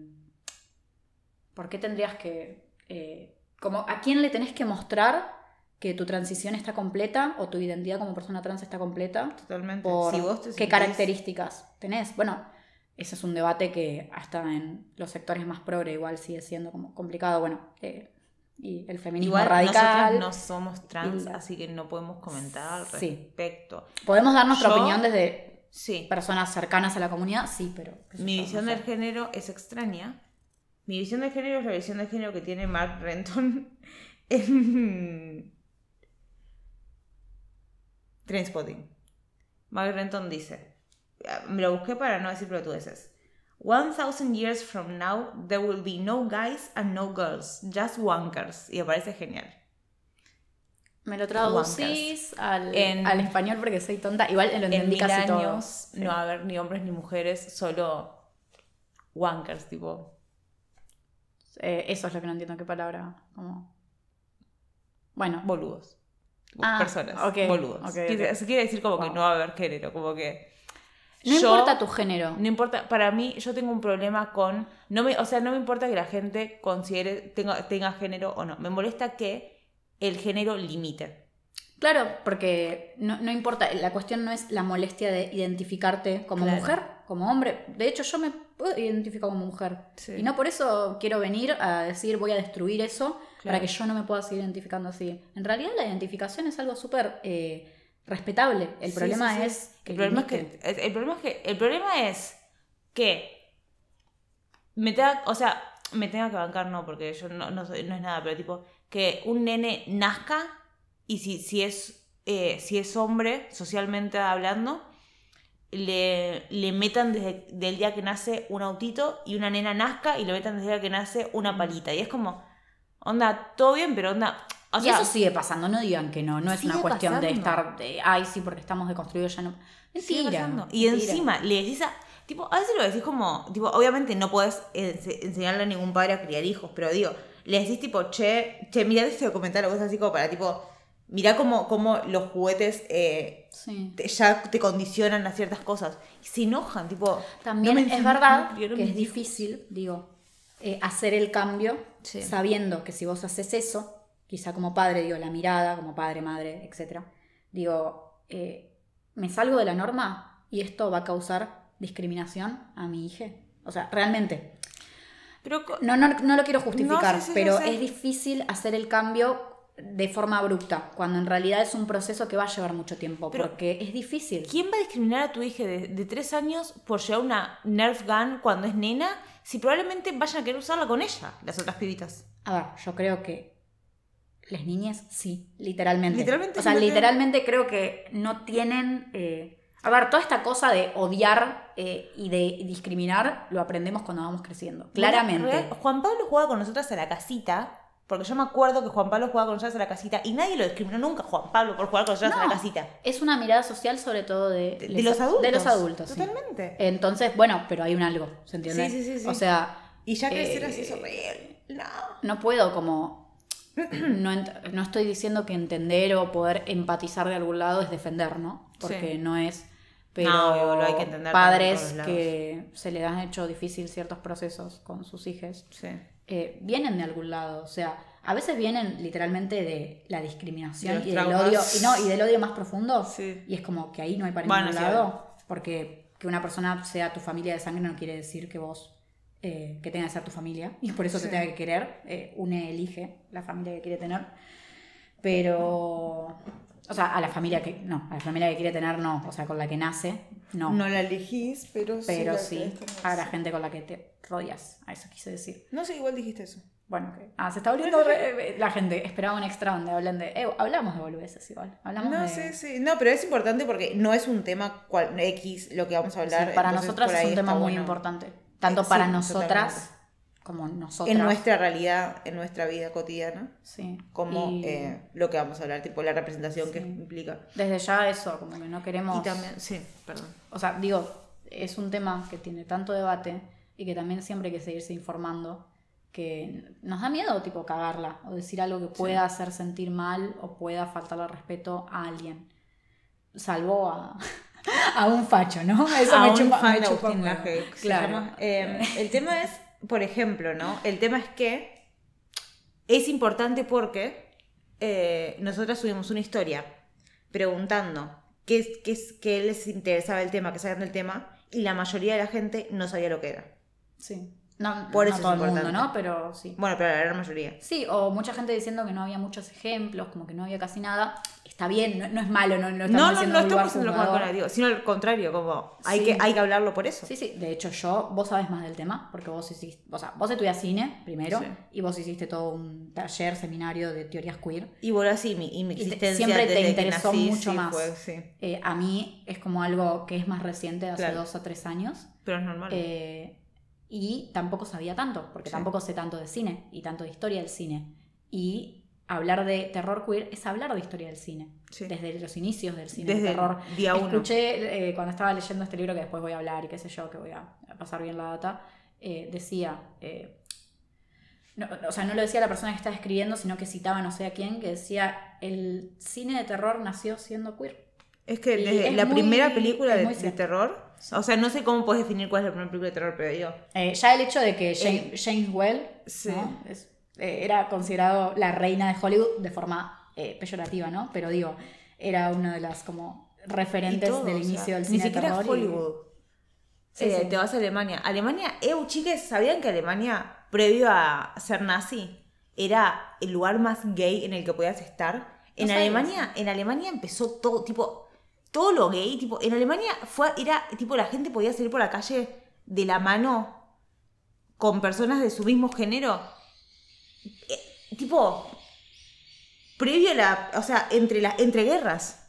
¿Por qué tendrías que... eh, como, ¿A quién le tenés que mostrar que tu transición está completa o tu identidad como persona trans está completa? totalmente. por si vos te qué características tenés. Bueno, ese es un debate que hasta en los sectores más progre igual sigue siendo como complicado. Bueno, eh, y el feminismo Igual, radical. no somos trans, así que no podemos comentar al respecto. Podemos dar nuestra opinión desde sí. personas cercanas a la comunidad, sí, pero. Mi visión del género es extraña. Mi visión del género es la visión del género que tiene Mark Renton en. Trainspotting. Mark Renton dice. Me lo busqué para no decir veces 1000 years from now, there will be no guys and no girls, just wankers. Y me parece genial. Me lo traducís al, español porque soy tonta. Igual lo entendí en mil años, No va a haber ni hombres ni mujeres, solo wankers, tipo. Eh, eso es lo que no entiendo qué palabra. Como... Bueno. Boludos. Ah, personas. Boludos. Okay. Quiere, se quiere decir como que no va a haber género, como que no yo- importa tu género. No importa, para mí yo tengo un problema con... No me, o sea, no me importa que la gente considere, tenga, tenga género o no. Me molesta que el género limite. Claro, porque no, no importa, la cuestión no es la molestia de identificarte como Claro. mujer, como hombre. De hecho, yo me puedo identificar como mujer. Sí. Y no por eso quiero venir a decir voy a destruir eso para que yo no me pueda seguir identificando así. En realidad la identificación es algo súper eh, respetable. El Sí, problema sí, sí. es que... El problema es que... El, el problema es que... El problema es que... Me tenga, o sea, me tenga que bancar, no, porque yo no, no, soy- no es nada, pero tipo, que un nene nazca y si, si, es, eh, si es hombre, socialmente hablando, le, le metan desde el día que nace un autito y una nena nazca y le metan desde el día que nace una palita. Y es como, onda, todo bien, pero onda. O eso sigue pasando, no digan que no, no es una cuestión de estar, de, ay, sí, porque estamos deconstruidos ya no. sigue Mentira. Y encima le decís a. Tipo, a veces lo decís como. Tipo, obviamente no podés ense- enseñarle a ningún padre a criar hijos, pero digo, le decís tipo, che, che, mirá este documental o cosas así como para tipo. Mirá cómo, cómo los juguetes eh, Sí. te- ya te condicionan a ciertas cosas. Y se enojan, tipo. También no es verdad no que es difícil, digo, eh, hacer el cambio Sí. sabiendo que si vos haces eso, quizá como padre, digo, la mirada, como padre, madre, etc. Digo, eh, me salgo de la norma y esto va a causar discriminación a mi hija. O sea, realmente. Pero No, no, no lo quiero justificar, No, sí, sí, pero es difícil hacer el cambio de forma abrupta, cuando en realidad es un proceso que va a llevar mucho tiempo, Pero- porque es difícil. ¿Quién va a discriminar a tu hija de, de tres años por llevar una Nerf gun cuando es nena si probablemente vayan a querer usarla con ella, las otras pibitas? A ver, yo creo que las niñas sí, literalmente. Literalmente O sea, literalmente creo que no tienen... eh, A ver, toda esta cosa de odiar eh, y de discriminar lo aprendemos cuando vamos creciendo. Claramente. Real, Juan Pablo jugaba con nosotras a la casita, porque yo me acuerdo que Juan Pablo jugaba con nosotras a la casita y nadie lo discriminó nunca Juan Pablo por jugar con nosotras a la casita. Es una mirada social sobre todo de, De, los adultos. De los adultos, sí. Totalmente. Entonces, bueno, pero hay un algo, ¿se entiende? Sí, sí, sí, sí. O sea, y ya crecer eh, así es horrible. No. no puedo como... No, no estoy diciendo que entender o poder empatizar de algún lado es defender, ¿no? Porque Sí. no es... Pero No, obvio, lo hay que entender también por padres que se les han hecho difícil ciertos procesos con sus hijos Sí. eh, vienen de algún lado. O sea, a veces vienen literalmente de la discriminación De y del traumas. odio. Y no, y del odio más profundo. Sí. Y es como que ahí no hay para Bueno, ningún lado. Porque que una persona sea tu familia de sangre no quiere decir que vos eh, que tenga que ser tu familia. Y por eso Sí. te tenga que querer. Eh, une elige la familia que quiere tener. Pero. O sea, a la familia que. No, a la familia que quiere tener no. O sea, con la que nace, no. No la elegís, pero sí. pero sí, querés tener, a la sí. gente con la que te rodeas. A eso quise decir. No sé, igual dijiste eso. Bueno, que- ah, se está volviendo re- la gente. Esperaba un extra donde hablen de. Eh, hablamos de boludeces igual. Hablamos No, de. sí, sí. No, pero es importante porque no es un tema cual, X lo que vamos a sí, hablar. para entonces nosotras es un tema muy bueno. importante. Tanto para nosotras totalmente. como nosotras. En nuestra realidad, en nuestra vida cotidiana, Sí. como Y eh, lo que vamos a hablar, tipo la representación que implica. Desde ya eso, como que no queremos. Y también, sí, perdón. O sea, digo, es un tema que tiene tanto debate y que también siempre hay que seguirse informando. Que nos da miedo, tipo, cagarla o decir algo que pueda hacer sentir mal o pueda faltarle al respeto a alguien. Salvo a, a un facho, ¿no? Eso a me un chupa, fan me chupa un que Claro. llama. Eh, el tema es, por ejemplo, ¿no? El tema es que Es importante porque eh, nosotras subimos una historia preguntando qué, es- qué, es- qué les interesaba el tema, qué sabían del tema, y la mayoría de la gente no sabía lo que era. Sí. No, Por no eso es todo el mundo, importante. ¿no? Pero sí. Bueno, pero la gran mayoría. Sí, o mucha gente diciendo que no había muchos ejemplos, como que no había casi nada. Está bien, no, no es malo, no, no estamos No, no, no estamos haciendo lo digo, sino al contrario, como hay, Sí. que, hay que hablarlo por eso. Sí, sí, de hecho yo, vos sabes más del tema, porque vos hiciste, o sea, vos estudias cine primero, Sí. y vos hiciste todo un taller, seminario de teorías queer. Y bueno, así mi, y mi Y te- existencia siempre te que interesó nací, mucho sí, más. Eh, a mí es como algo que es más reciente, hace Claro. dos o tres años, Pero es normal. eh, y tampoco sabía tanto, porque tampoco sé tanto de cine y tanto de historia del cine. Y hablar de terror queer es hablar de historia del cine, Sí. desde los inicios del cine Desde de terror. el día uno. Escuché eh, cuando estaba leyendo este libro, que después voy a hablar y qué sé yo, que voy a pasar bien la data, eh, decía, eh, no, o sea, no lo decía la persona que estaba escribiendo, sino que citaba no sé a quién, que decía, el cine de terror nació siendo queer. Es que Y desde es la muy- primera película de, terror, o sea, no sé cómo puedes definir cuál es la primera película de terror, pero digo, Eh, ya el hecho de que James Well Sí. ¿no? Es- eh, era considerado la reina de Hollywood de forma eh, peyorativa, ¿no? Pero digo, era una de las como y referentes todo, del o sea, inicio del Ni cine de siquiera terror. y- Hollywood. Sí, Eh, sí. Te vas a Alemania. Alemania, eu, chiques, ¿sabían que Alemania, previo a ser nazi, era el lugar más gay en el que podías estar? En Alemania, en Alemania empezó todo, tipo, todo lo gay, tipo, en Alemania fue, era, tipo, la gente podía salir por la calle de la mano con personas de su mismo género. Eh, tipo, previo a la, o sea, entre, las entre guerras.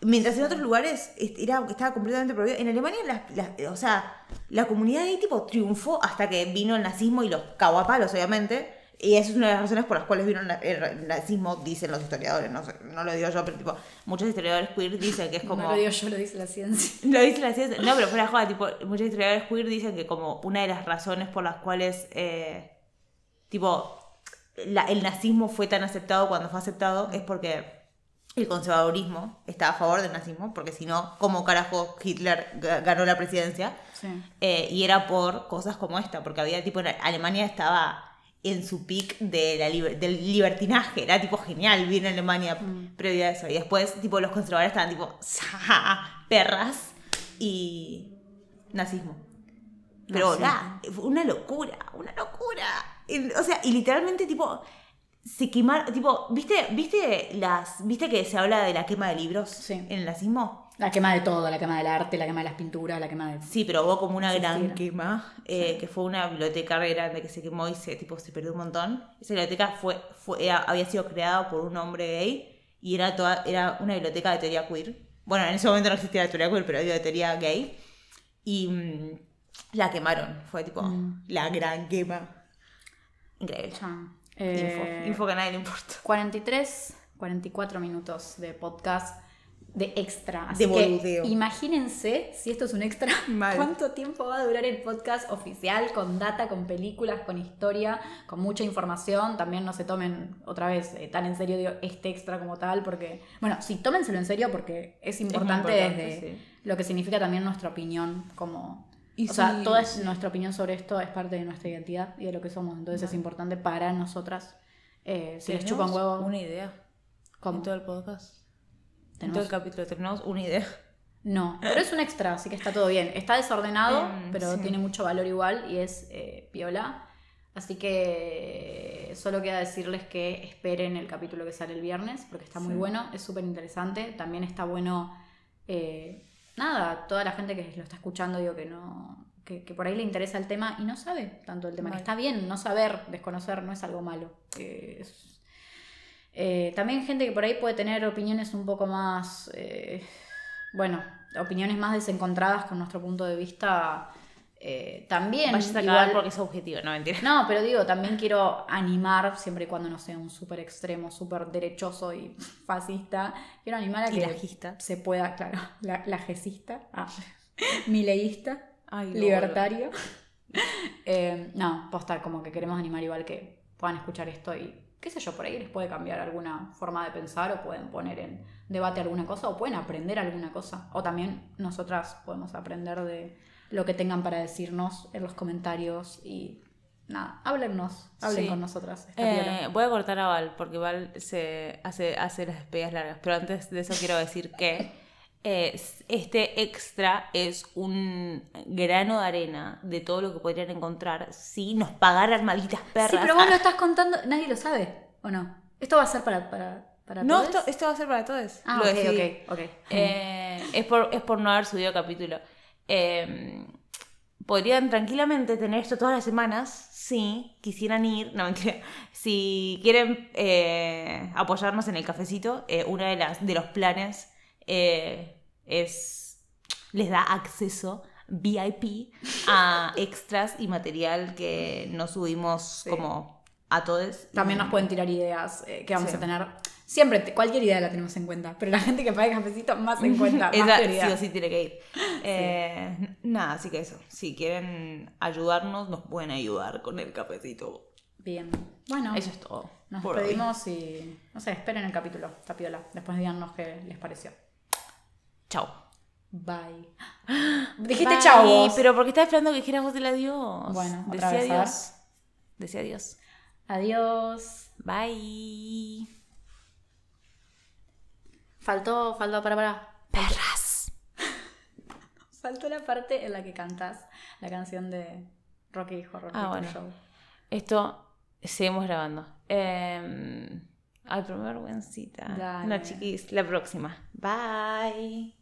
Mientras en otros lugares era, estaba completamente prohibido. En Alemania, las- las- o sea, la comunidad gay tipo triunfó hasta que vino el nazismo y los cagó a palos, obviamente. Y esa es una de las razones por las cuales vino el na- el nazismo, dicen los historiadores. No, sé, no lo digo yo, pero tipo, muchos historiadores queer dicen que es como... No lo digo yo, lo dice la ciencia. Lo dice la ciencia. No, pero fuera joda, tipo, muchos historiadores queer dicen que como una de las razones por las cuales, eh, tipo, la- el nazismo fue tan aceptado cuando fue aceptado es porque el conservadurismo está a favor del nazismo, porque si no, ¿cómo carajo Hitler ga- ganó la presidencia? Sí. Eh, y era por cosas como esta, porque había tipo, en Alemania estaba en su pic de la del libertinaje, era tipo genial vivir en Alemania previo a eso. Y después, tipo, los conservadores estaban tipo, perras y nazismo. Pero Nazismo. nada, fue una locura, una locura. O sea, y literalmente, tipo, se quemaron, tipo, ¿viste, viste las, viste que se habla de la quema de libros Sí. en el nazismo? La quema de todo, la quema del arte, la quema de las pinturas, la quema de... Sí, pero hubo como una gran estira. quema, eh, que fue una biblioteca re grande que se quemó y se, tipo, se perdió un montón. Esa biblioteca fue, fue, era- había sido creada por un hombre gay y era, toda, era una biblioteca de teoría queer. Bueno, en ese momento no existía la teoría queer, pero había de teoría gay. Y mm, la quemaron, fue tipo la gran quema. Increíble. Info, Eh, info que a nadie le importa. 43, 44 minutos de podcast de extra. De Así boludeo. que imagínense, si esto es un extra, Mal. cuánto tiempo va a durar el podcast oficial con data, con películas, con historia, con mucha información. También no se tomen otra vez eh, tan en serio digo, este extra como tal, porque, bueno, sí, tómenselo en serio porque es importante, importante, desde sí. lo que significa también nuestra opinión como... Y o sea, toda nuestra opinión sobre esto es parte de nuestra identidad y de lo que somos. Entonces es importante para nosotras. Eh, si les chupan huevo, Una idea. ¿Cómo? En todo el podcast. En todo el capítulo tenemos una idea. No, pero es un extra, así que está todo bien. Está desordenado, Em, pero sí. tiene mucho valor igual y es eh, piola. Así que solo queda decirles que esperen el capítulo que sale el viernes, porque está muy Sí. bueno, es súper interesante. También está bueno, eh, nada, toda la gente que lo está escuchando, digo que no, que, que por ahí le interesa el tema y no sabe tanto el tema. Que está bien, no saber, desconocer, no es algo malo. Eh, es- eh, también gente que por ahí puede tener opiniones un poco más, eh, bueno, opiniones más desencontradas con nuestro punto de vista. Eh, también, Vayas a igual- acabar porque es objetivo, no mentira. no, pero digo, también quiero animar, siempre y cuando no sea un súper extremo, súper derechoso y fascista, quiero animar a Y que lajista. se pueda, claro, la, lajecista, ah, mileísta, Ay, no, libertario. Eh, no, posta, como que queremos animar igual que puedan escuchar esto y qué sé yo, por ahí les puede cambiar alguna forma de pensar o pueden poner en debate alguna cosa o pueden aprender alguna cosa. O también nosotras podemos aprender de lo que tengan para decirnos en los comentarios y nada, háblennos, hablen Sí. con nosotras. Eh, voy a cortar a Val porque Val se hace, hace las despedidas largas. Pero antes de eso quiero decir que eh, este extra es un grano de arena de todo lo que podrían encontrar si nos pagaran malditas perras. Sí, pero vos Ah, lo estás contando, nadie lo sabe, ¿o no? Esto va a ser para, para, para no, todos? esto, esto va a ser para todos. Ah, Lo ok, decidí. ok, ok. Eh, es, por, es por no haber subido capítulo. Eh, podrían tranquilamente tener esto todas las semanas si quisieran ir, no mentira, si quieren eh, apoyarnos en el cafecito, eh, una de las de los planes eh, es les da acceso VIP a extras y material que no subimos Sí. como a todos. También nos pueden tirar ideas eh, que vamos Sí. a tener. Siempre, te- cualquier idea la tenemos en cuenta, pero la gente que paga el cafecito más en cuenta, más Esa sí o sí tiene que ir. Eh, Nada, así que eso. Si quieren ayudarnos, nos pueden ayudar con el cafecito. Bien. Bueno, Eso es todo. nos por hoy. pedimos y, no sé, esperen el capítulo, está piola. Después díganos qué les pareció. Chao. Bye. Dijiste chao. Pero porque estaba esperando que dijeras vos el adiós. Bueno, Decía vez, adiós. Decía adiós. Adiós. Bye. Faltó, faltó, para, para. Perras. Faltó la parte en la que cantas la canción de Rocky Horror Ah, bueno. Show. Esto seguimos grabando. Eh, ay, pero vergüencita. Dale. No, chiquis, la próxima. Bye.